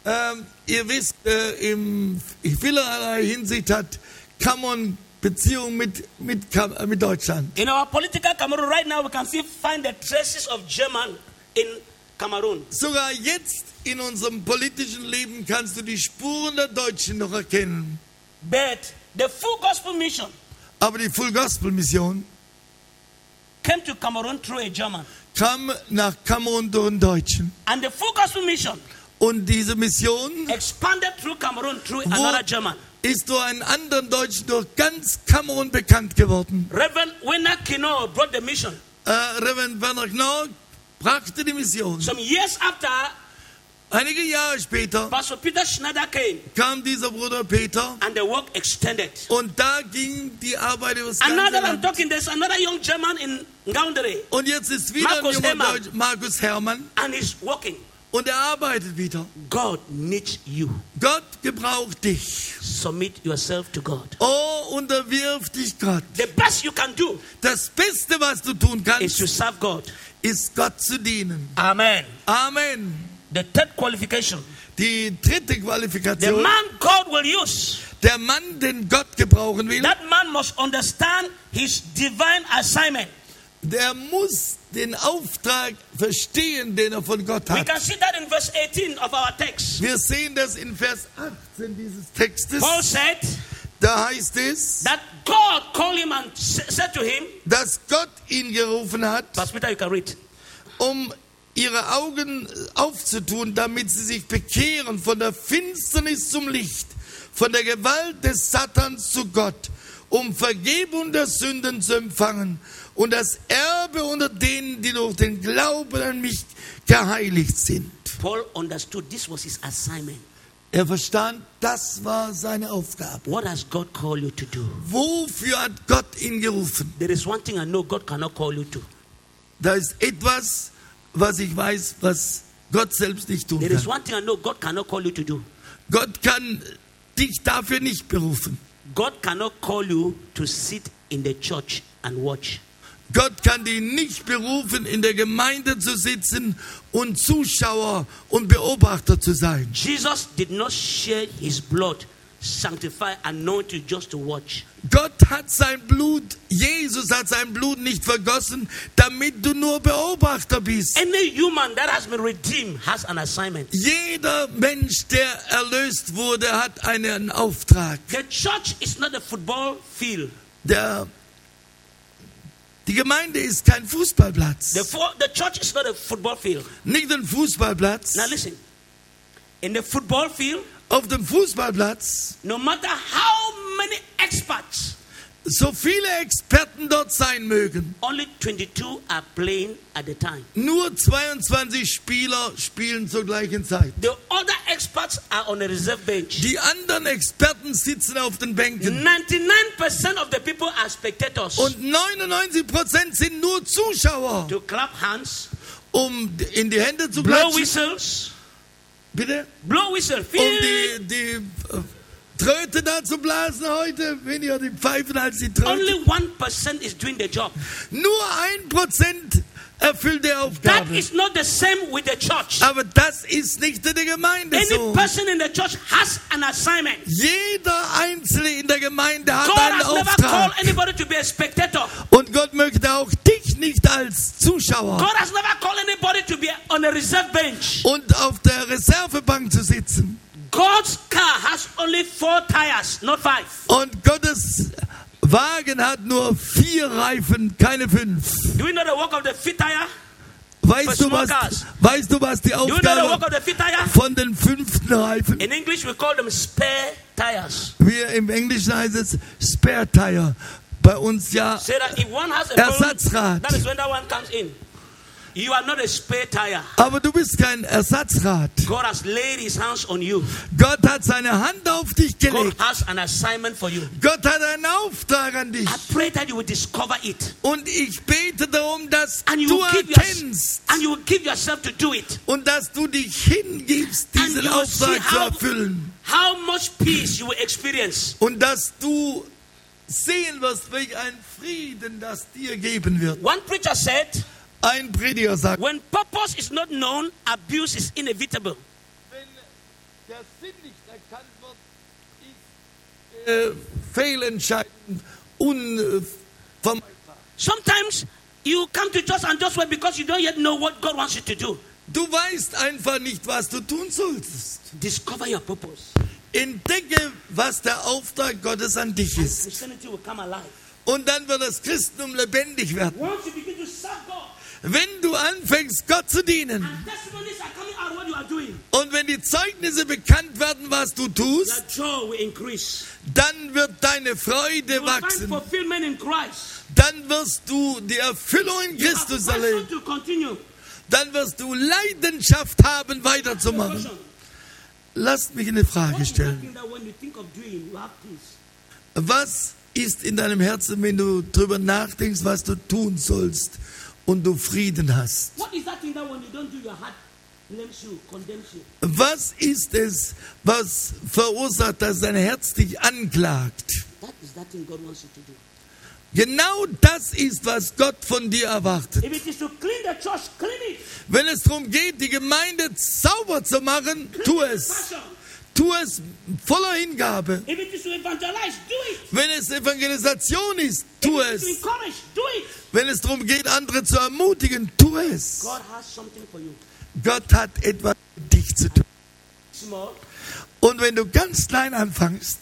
Ähm, ihr wisst, äh, in vielerlei Hinsicht hat Cameron Beziehung mit, mit, Kam- äh, mit Deutschland. In our political Cameroon right now, we can still find the traces of German in Cameroon. Sogar jetzt in unserem politischen Leben kannst du die Spuren der Deutschen noch erkennen. But the full gospel mission Aber die Full Gospel Mission came to Cameroon through a German. kam nach Kamerun durch einen Deutschen. And the full gospel mission Und diese Mission expanded through Cameroon through another German. ist durch einen anderen Deutschen durch ganz Kamerun bekannt geworden. Reverend Wena Kino brought the mission. Äh, Reverend Werner Knorr brachte die Mission. Some years after, Einige Jahre später Pastor Peter Schneider came kam dieser Bruder Peter and the work extended. und da ging die Arbeit über das Another I'm talking, there's another young German in Ngaundere Und jetzt ist wieder Markus ein junger Hermann. Deutsch, Markus Hermann, and he's working. Und er arbeitet wieder. God needs you. Gott gebraucht dich. Submit yourself to God. Oh, unterwirf dich Gott. The best you can do Das Beste, was du tun is kannst, to serve God. ist Gott zu dienen. Amen. Amen. The third qualification Die dritte the Qualifikation, man God will use, der Mann, den Gott gebrauchen will, that man must understand his divine assignment. Der muss den Auftrag verstehen, den er von Gott We hat. can see that in verse 18 of our text. Wir sehen das in Vers 18 dieses Textes. Paul said Da heißt es, that God called him and said to him, dass Gott ihn gerufen hat, Peter, you can read. um ihre Augen aufzutun, damit sie sich bekehren von der Finsternis zum Licht, von der Gewalt des Satans zu Gott, um Vergebung der Sünden zu empfangen und das Erbe unter denen, die durch den Glauben an mich geheiligt sind. Paul understood this was his assignment. Er verstand, das war seine Aufgabe. What has God called you to do? Wofür hat Gott ihn gerufen? There is one thing I know God cannot call you to. Da ist etwas, was ich weiß, was Gott selbst nicht tun There is kann. one thing I know God cannot call you to do. Gott kann dich dafür nicht berufen. God cannot call you to sit in the church and watch. Gott kann dich nicht berufen, in der Gemeinde zu sitzen und Zuschauer und Beobachter zu sein. Jesus did not shed his blood, sanctify, anoint you just to watch. Gott hat sein Blut, Jesus hat sein Blut nicht vergossen, damit du nur Beobachter bist. Any human that has been redeemed has an assignment. Jeder Mensch, der erlöst wurde, hat einen Auftrag. The church is not a football field. Der, die Gemeinde ist kein Fußballplatz. The, fo- the church is not a football field. Nicht ein Fußballplatz. Now listen. In the football field, Auf dem Fußballplatz, no matter how many experts, so viele Experten dort sein mögen, only 22 are playing at the time. nur 22 Spieler spielen zur gleichen Zeit. The other experts are on a reserve bench. Die anderen Experten sitzen auf den Bänken 99% of the people are spectators. und 99 Prozent sind nur Zuschauer, to clap hands, um in die Hände zu blow klatschen. whistles, Bitte? blow whistle. Um die, die Tröte da zu blasen heute, weniger die Pfeifen als die Tröte. only one percent is doing the job. Nur ein Prozent erfüllt die That Aufgabe. is not the same with the church. Aber das ist nicht in der Gemeinde Any so. person in the church has an assignment. Jeder Einzelne in der Gemeinde hat God einen has never called Auftrag. anybody to be a spectator. Und Gott möchte auch dich nicht als Zuschauer God has never called anybody to be on a reserve bench. und auf der Reservebank zu sitzen. God's car has only four tires, not five. Und Gottes Wagen hat nur vier Reifen, keine fünf. Do you know the work of the fifth tire? Weißt du, was, weißt du, was die Do you know the work Aufgabe von den fünften Reifen? In English, we call them spare tires. Wir im Englischen heißt es Spare Tire. Bei uns ja Ersatzrad. You are not a spare tire. Aber du bist kein Ersatzrad. God has laid his hands on you. Gott hat seine Hand auf dich God gelegt. has an assignment for you. Gott hat einen Auftrag an dich. I pray that you will discover it. Und ich bete darum, dass And you du will give, erkennst your, and you will give yourself to do it. und dass du dich hingibst, diesen Auftrag zu how, erfüllen. how much peace you will experience. Und dass du sehen wirst, welch ein Frieden das dir geben wird. One preacher said, Ein Prediger sagt, when purpose is not known, abuse is inevitable. wenn der Sinn nicht erkannt wird, ist äh, Fehlentscheiden unvermeidbar. Sometimes you come to church and just wait because you don't yet know what God wants you to do. Du weißt einfach nicht, was du tun sollst. Discover your purpose. Entdecke, was der Auftrag Gottes an dich ist. Christianity will come alive. Und dann wird das Christentum lebendig werden. Once you begin to serve God, Wenn du anfängst, Gott zu dienen und wenn die Zeugnisse bekannt werden, was du tust, dann wird deine Freude wachsen. Dann wirst du die Erfüllung in Christus erleben. Dann wirst du Leidenschaft haben, weiterzumachen. Lasst mich eine Frage stellen. Was ist in deinem Herzen, wenn du drüber nachdenkst, was du tun sollst und du Frieden hast? Was ist es, was verursacht, dass dein Herz dich anklagt? That is that thing God wants you to do. Genau das ist, was Gott von dir erwartet. If it is to clean the church, clean it. Wenn es darum geht, die Gemeinde sauber zu machen, tu es. Tu es voller Hingabe. Wenn es Evangelisation ist, tu es. Wenn es darum geht, andere zu ermutigen, tu es. Gott hat etwas mit dich zu tun. Und wenn du ganz klein anfängst,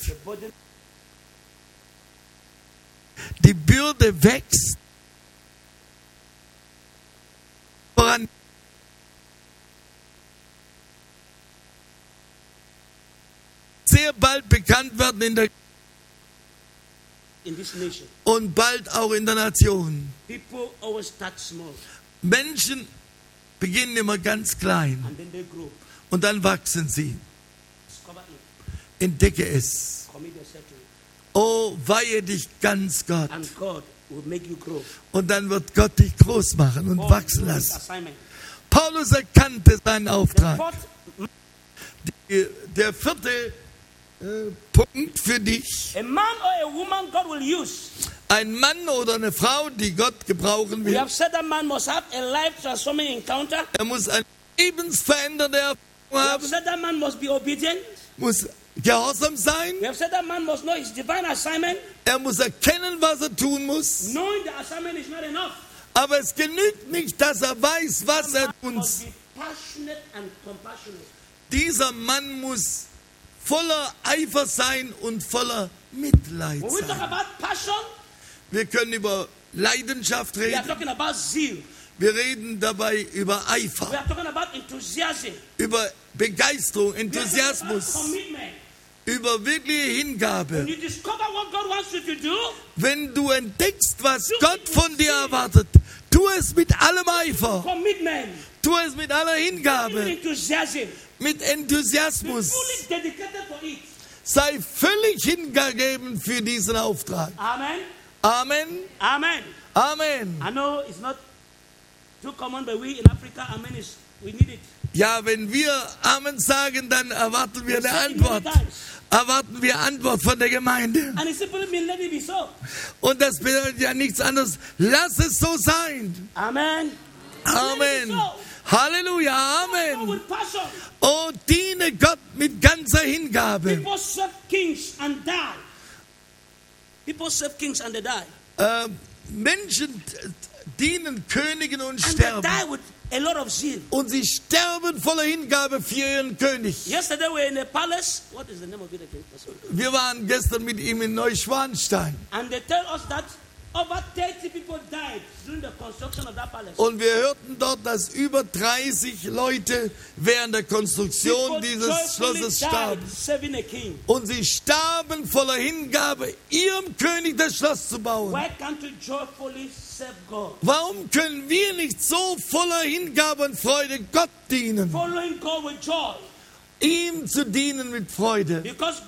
die Bürde wächst, sehr bald bekannt werden in der und bald auch in der Nation. Menschen beginnen immer ganz klein und dann wachsen sie. Entdecke es. Oh, weihe dich ganz Gott. Und dann wird Gott dich groß machen und wachsen lassen. Paulus erkannte seinen Auftrag. Die- Der vierte Punkt für dich. a man or a woman God will use. Ein Mann oder eine Frau, die Gott gebrauchen will. Er muss eine lebensverändernde Erfahrung haben, said that man must be obedient. muss gehorsam sein. Er muss erkennen, was er tun muss. Knowing the assignment is not enough. Aber es genügt nicht, dass er weiß, was er tun muss. Dieser Mann muss voller Eifer sein und voller Mitleid sein. Wir können über Leidenschaft reden. Wir reden dabei über Eifer, über Begeisterung, Enthusiasmus, über wirkliche Hingabe. Wenn du entdeckst, was Gott von dir erwartet, tu es mit allem Eifer, tu es mit aller Hingabe, mit Enthusiasmus. Sei völlig hingegeben für diesen Auftrag. Amen. Amen. Amen. Amen. I know it's not too common, but we in Africa, Amen is we need it. Ja, wenn wir Amen sagen, dann erwarten wir eine Antwort. Erwarten wir Antwort von der Gemeinde. Und das bedeutet ja nichts anderes. Lass es so sein. Amen. Amen. Halleluja. Amen. Oh, diene Gott mit ganzer Hingabe. People serve kings and die. People serve kings and they die. Äh, Menschen dienen Königen und sterben. die with a lot of zeal. Und sie sterben voller Hingabe für ihren König. Yesterday we were in a palace. What is the name of it again? Wir waren gestern mit ihm in Neuschwanstein. And they tell us that over 30 people died during the construction of that palace. Und wir hörten dort, dass über 30 Leute während der Konstruktion dieses Schlosses starben. Und sie starben voller Hingabe, ihrem König das Schloss zu bauen. Warum können wir nicht so voller Hingabe und Freude Gott dienen? Following God with joy. Ihm zu dienen mit Freude. Earth,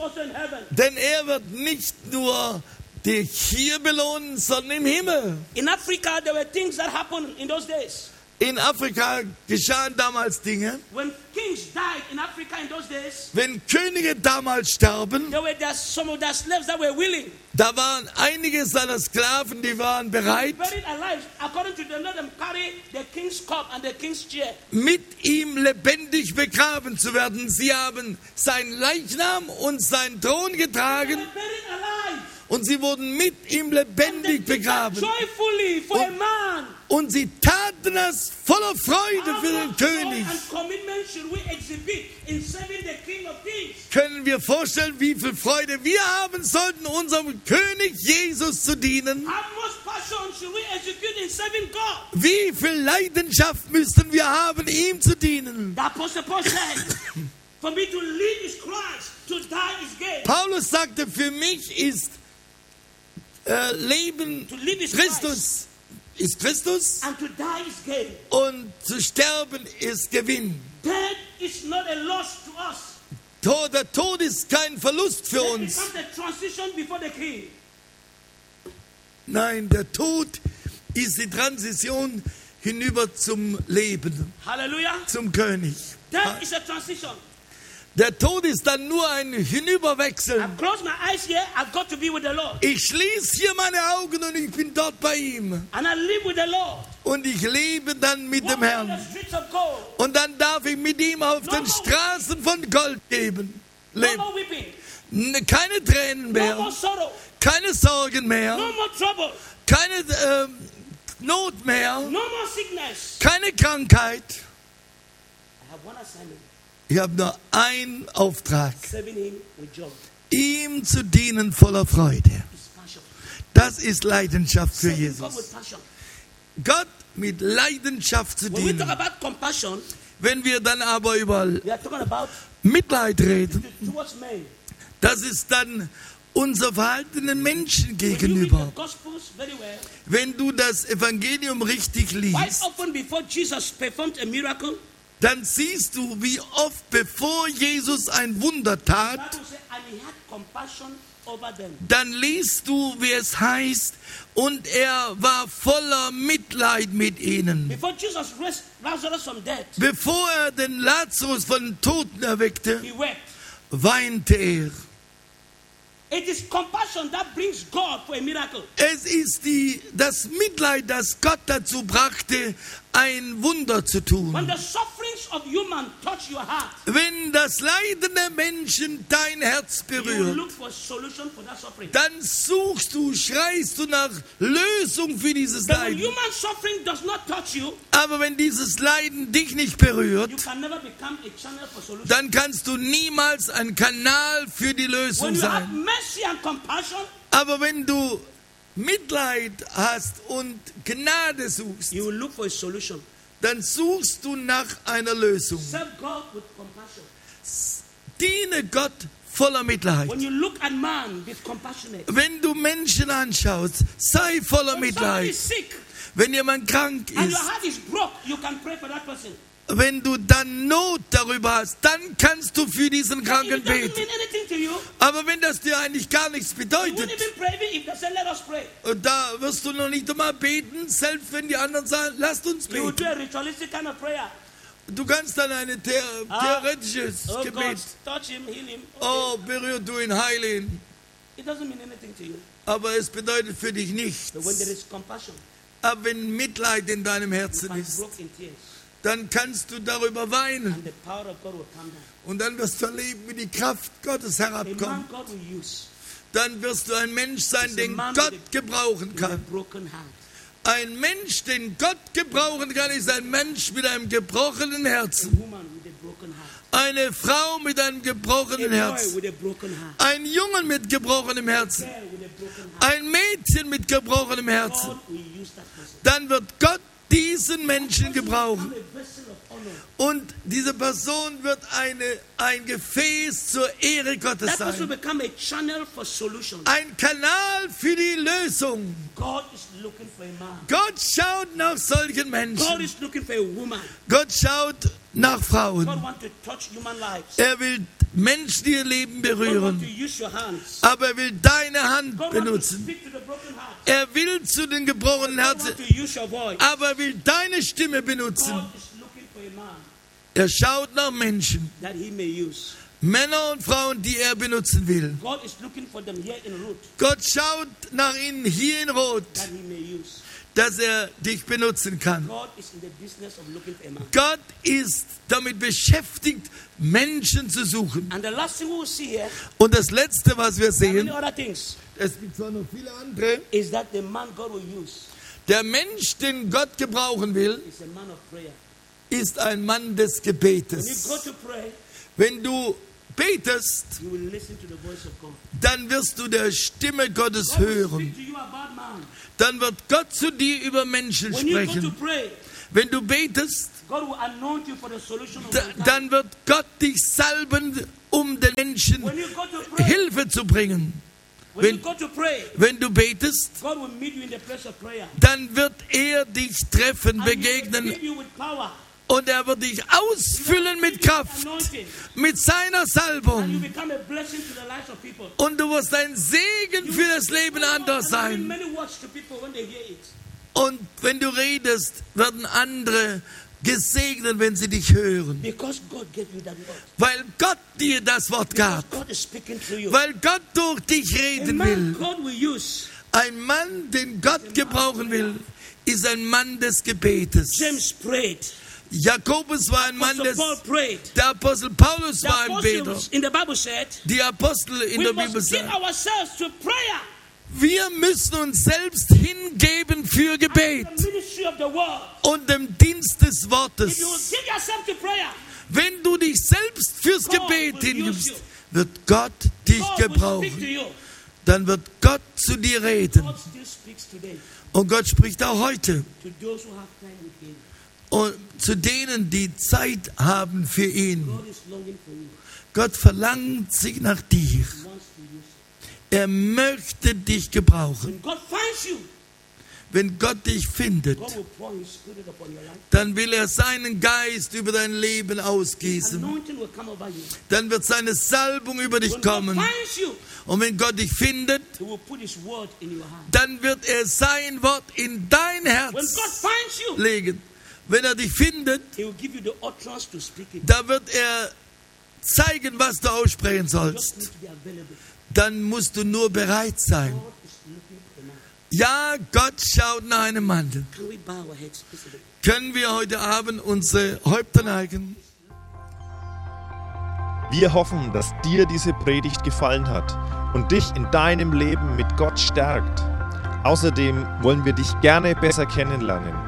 also. Denn er wird nicht nur dich hier belohnen, sondern im Himmel. In Africa, there were things that happened in those days. In Afrika geschahen damals Dinge. When kings died in Africa in those days, Wenn Könige damals starben, there were there some of their slaves that were willing, da waren einige seiner Sklaven, die waren bereit, buried alive. According to them, let them carry the king's cup and the king's chair. mit ihm lebendig begraben zu werden. Sie haben seinen Leichnam und seinen Thron getragen und sie wurden mit ihm lebendig begraben. Und-. Und sie taten das voller Freude für den König. Können wir vorstellen, wie viel Freude wir haben sollten, unserem König Jesus zu dienen? Wie viel Leidenschaft müssten wir haben, ihm zu dienen? Paulus sagte, für mich ist äh, Leben Christus, ist Christus And to die is gain. und zu sterben ist Gewinn. Death is not a loss to us. Tod, der Tod ist kein Verlust für uns. Nein, der Tod ist die Transition hinüber zum Leben, Hallelujah. zum König. Death is a transition. Der Tod ist dann nur ein Hinüberwechseln. I've closed my eyes here. I've got to be with the Lord. Ich schließe hier meine Augen und ich bin dort bei ihm. And I live with the Lord. Und ich lebe dann mit dem Walk on Herrn. the streets of gold. Und dann darf ich mit ihm auf den Straßen von Gold leben. No leben. more weeping. N- Keine Tränen No more mehr, sorrow. keine Sorgen mehr, No more trouble. keine ähm, Not mehr, No more sickness. keine Krankheit. I have one assignment. Ich habe nur einen Auftrag, ihm zu dienen voller Freude. Das ist Leidenschaft für Jesus. Gott mit Leidenschaft zu dienen. Wenn wir dann aber über Mitleid reden, das ist dann unser Verhalten den Menschen gegenüber. Wenn du das Evangelium richtig liest, dann siehst du, wie oft bevor Jesus ein Wunder tat, dann liest du, wie es heißt, und er war voller Mitleid mit ihnen. Bevor er den Lazarus von den Toten erweckte, weinte er. It is compassion that brings God for a miracle. Es ist die, das Mitleid, das Gott dazu brachte, ein Wunder zu When tun. the sufferings of human touch your heart, Wenn das Leiden der Menschen dein Herz berührt, dann suchst du, schreist du nach Lösung für dieses Leiden. human suffering does not touch you, Aber wenn dieses Leiden dich nicht berührt, you can never become a channel for solution. dann kannst du niemals ein Kanal für die Lösung sein. Aber wenn du Mitleid hast und Gnade suchst, you will look for a solution. dann suchst du nach einer Lösung. Serve God with compassion. Diene Gott voller Mitleid. When you look at man, be compassionate. Wenn du Menschen anschaust, sei voller When Mitleid. sick Wenn jemand krank and your ist, heart is broke, you can pray for that person. Wenn du dann Not darüber hast, dann kannst du für diesen Kranken beten. Aber wenn das dir eigentlich gar nichts bedeutet, da wirst du noch nicht einmal beten, selbst wenn die anderen sagen, lasst uns beten. Du kannst dann ein the Ah. theoretisches Oh Gebet, touch him, heal him. Okay. oh, berühr du ihn, heile ihn. Aber es bedeutet für dich nichts. Aber wenn Mitleid in deinem Herzen ist. Dann kannst du darüber weinen. Und dann wirst du erleben, wie die Kraft Gottes herabkommt. Dann wirst du ein Mensch sein, den Gott gebrauchen kann. Ein Mensch, den Gott gebrauchen kann, ist ein Mensch mit einem gebrochenen Herzen. Eine Frau mit einem gebrochenen Herzen. Ein Jungen mit gebrochenem Herzen. Ein Mädchen mit gebrochenem Herzen. Dann wird Gott diesen Menschen gebrauchen. Und diese Person wird eine, ein Gefäß zur Ehre Gottes sein. Ein Kanal für die Lösung. Gott schaut nach solchen Menschen. Gott schaut nach Frauen. Er will Menschen, ihr Leben berühren. Aber er will deine Hand benutzen. speak to the broken heart. Er will zu den gebrochenen Herzen. Aber er will deine Stimme benutzen. Er schaut nach Menschen. Männer und Frauen, die er benutzen will. Gott schaut nach ihnen hier in Rot, dass er dich benutzen kann. Gott ist damit beschäftigt, Menschen zu suchen. Und das Letzte, was wir sehen, es gibt zwar noch viele andere, is that the man God will use Der Mensch, den Gott gebrauchen will, is a man of prayer. Ist ein Mann des Gebetes. Wenn du betest, dann wirst du der Stimme Gottes hören. Dann wird Gott zu dir über Menschen sprechen. Wenn du betest, dann wird Gott dich salben, um den Menschen Hilfe zu bringen. wenn- Wenn du betest, dann wird er dich treffen, begegnen und er wird dich ausfüllen mit Kraft, mit seiner Salbung. Und du wirst ein Segen für das Leben anderer And sein. Und wenn du redest, werden andere gesegnet, wenn sie dich hören. Weil Gott dir das Wort gab. Weil Gott durch dich reden will. Ein Mann, den Gott gebrauchen will, ist ein Mann des Gebetes. James prayed. Jakobus war ein Mann des... Der Apostel Paulus war ein Beter. Die Apostel in der Bibel sagen, wir müssen uns selbst hingeben für Gebet und dem Dienst des Wortes. Wenn du dich selbst fürs Gebet hingibst, wird Gott dich gebrauchen. Dann wird Gott zu dir reden. Und Gott spricht auch heute. Und zu denen, die Zeit haben für ihn. Gott verlangt sich nach dir. Er möchte dich gebrauchen. Wenn Gott dich findet, dann will er seinen Geist über dein Leben ausgießen. Dann wird seine Salbung über dich kommen. Und wenn Gott dich findet, dann wird er sein Wort in dein Herz legen. Wenn er dich findet, da wird er zeigen, was du aussprechen sollst. Dann musst du nur bereit sein. Ja, Gott schaut nach einem please? Können wir heute Abend unsere Häupter neigen? Wir hoffen, dass dir diese Predigt gefallen hat und dich in deinem Leben mit Gott stärkt. Außerdem wollen wir dich gerne besser kennenlernen.